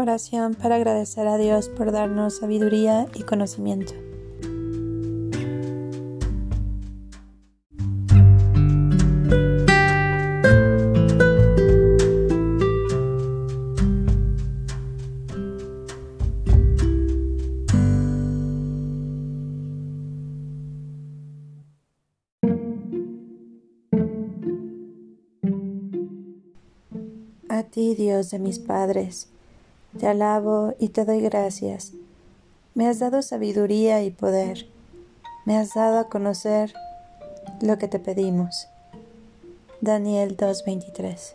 Oración para agradecer a Dios por darnos sabiduría y conocimiento. A ti, Dios de mis padres, te alabo y te doy gracias. Me has dado sabiduría y poder. Me has dado a conocer lo que te pedimos. Daniel 2:23